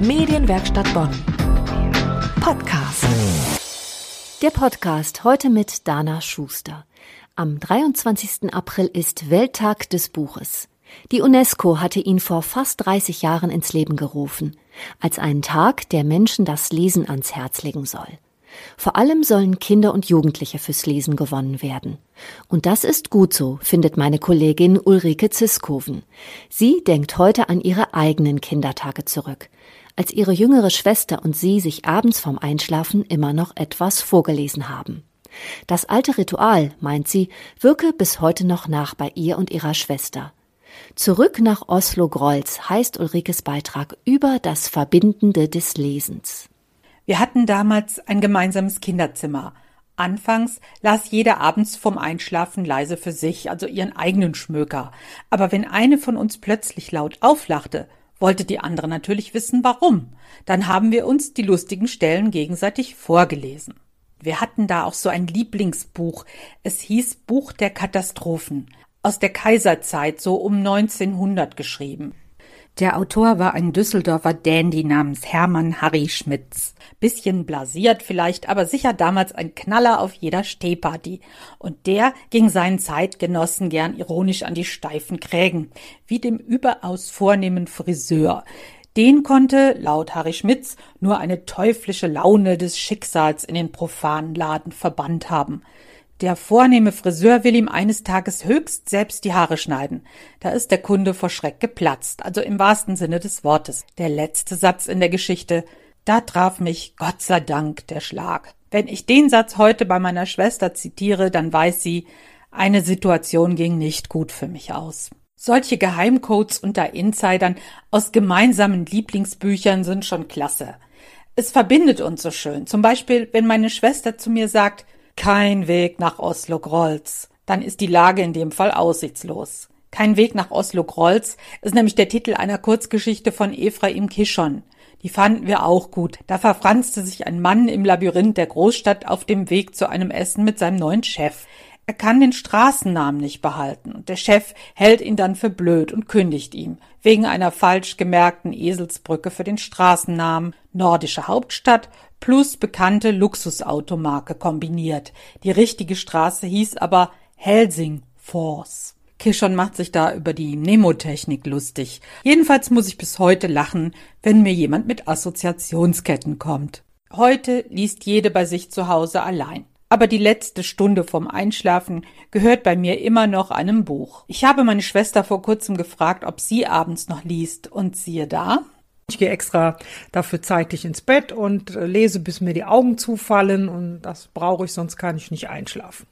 Medienwerkstatt Bonn. Podcast. Der Podcast heute mit Dana Schuster. Am 23. April ist Welttag des Buches. Die UNESCO hatte ihn vor fast 30 Jahren ins Leben gerufen, als einen Tag, der Menschen das Lesen ans Herz legen soll. Vor allem sollen Kinder und Jugendliche fürs Lesen gewonnen werden. Und das ist gut so, findet meine Kollegin Ulrike Ziskoven. Sie denkt heute an ihre eigenen Kindertage zurück, als ihre jüngere Schwester und sie sich abends vorm Einschlafen immer noch etwas vorgelesen haben. Das alte Ritual, meint sie, wirke bis heute noch nach bei ihr und ihrer Schwester. Zurück nach Oslo-Grolz heißt Ulrikes Beitrag über das Verbindende des Lesens. Wir hatten damals ein gemeinsames Kinderzimmer. Anfangs las jeder abends vom Einschlafen leise für sich, also ihren eigenen Schmöker. Aber wenn eine von uns plötzlich laut auflachte, wollte die andere natürlich wissen, warum. Dann haben wir uns die lustigen Stellen gegenseitig vorgelesen. Wir hatten da auch so ein Lieblingsbuch. Es hieß Buch der Katastrophen. Aus der Kaiserzeit, so um 1900 geschrieben. Der Autor war ein Düsseldorfer Dandy namens Hermann Harry Schmitz. Bisschen blasiert vielleicht, aber sicher damals ein Knaller auf jeder Stehparty. Und der ging seinen Zeitgenossen gern ironisch an die steifen Krägen, wie dem überaus vornehmen Friseur. Den konnte, laut Harry Schmitz, nur eine teuflische Laune des Schicksals in den profanen Laden verbannt haben. Der vornehme Friseur will ihm eines Tages höchst selbst die Haare schneiden. Da ist der Kunde vor Schreck geplatzt, also im wahrsten Sinne des Wortes. Der letzte Satz in der Geschichte. Da traf mich, Gott sei Dank, der Schlag. Wenn ich den Satz heute bei meiner Schwester zitiere, dann weiß sie, eine Situation ging nicht gut für mich aus. Solche Geheimcodes unter Insidern aus gemeinsamen Lieblingsbüchern sind schon klasse. Es verbindet uns so schön. Zum Beispiel, wenn meine Schwester zu mir sagt, kein Weg nach Oslo-Grolz. Dann ist die Lage in dem Fall aussichtslos. Kein Weg nach Oslo-Grolz ist nämlich der Titel einer Kurzgeschichte von Ephraim Kishon. Die fanden wir auch gut. Da verfranste sich ein Mann im Labyrinth der Großstadt auf dem Weg zu einem Essen mit seinem neuen Chef. Er kann den Straßennamen nicht behalten und der Chef hält ihn dann für blöd und kündigt ihm wegen einer falsch gemerkten Eselsbrücke für den Straßennamen nordische Hauptstadt plus bekannte Luxusautomarke kombiniert. Die richtige Straße hieß aber Helsing Force. Kishon macht sich da über die Nemotechnik lustig. Jedenfalls muss ich bis heute lachen, wenn mir jemand mit Assoziationsketten kommt. Heute liest jede bei sich zu Hause allein. Aber die letzte Stunde vom Einschlafen gehört bei mir immer noch einem Buch. Ich habe meine Schwester vor kurzem gefragt, ob sie abends noch liest, und siehe da. Ich gehe extra dafür zeitlich ins Bett und äh, lese, bis mir die Augen zufallen, und das brauche ich, sonst kann ich nicht einschlafen.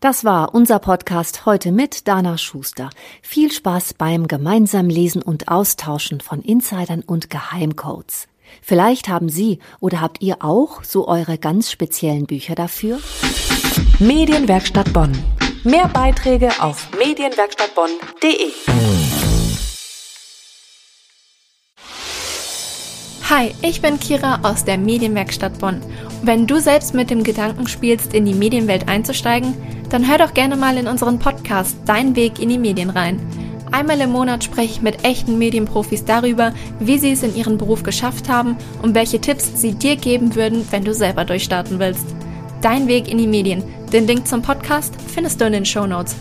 Das war unser Podcast heute mit Dana Schuster. Viel Spaß beim gemeinsamen Lesen und Austauschen von Insidern und Geheimcodes. Vielleicht haben Sie oder habt ihr auch so eure ganz speziellen Bücher dafür? Medienwerkstatt Bonn. Mehr Beiträge auf medienwerkstattbonn.de. Hi, ich bin Kira aus der Medienwerkstatt Bonn. Wenn du selbst mit dem Gedanken spielst, in die Medienwelt einzusteigen, dann hör doch gerne mal in unseren Podcast Dein Weg in die Medien rein. Einmal im Monat spreche ich mit echten Medienprofis darüber, wie sie es in ihrem Beruf geschafft haben und welche Tipps sie dir geben würden, wenn du selber durchstarten willst. Dein Weg in die Medien. Den Link zum Podcast findest du in den Show Notes.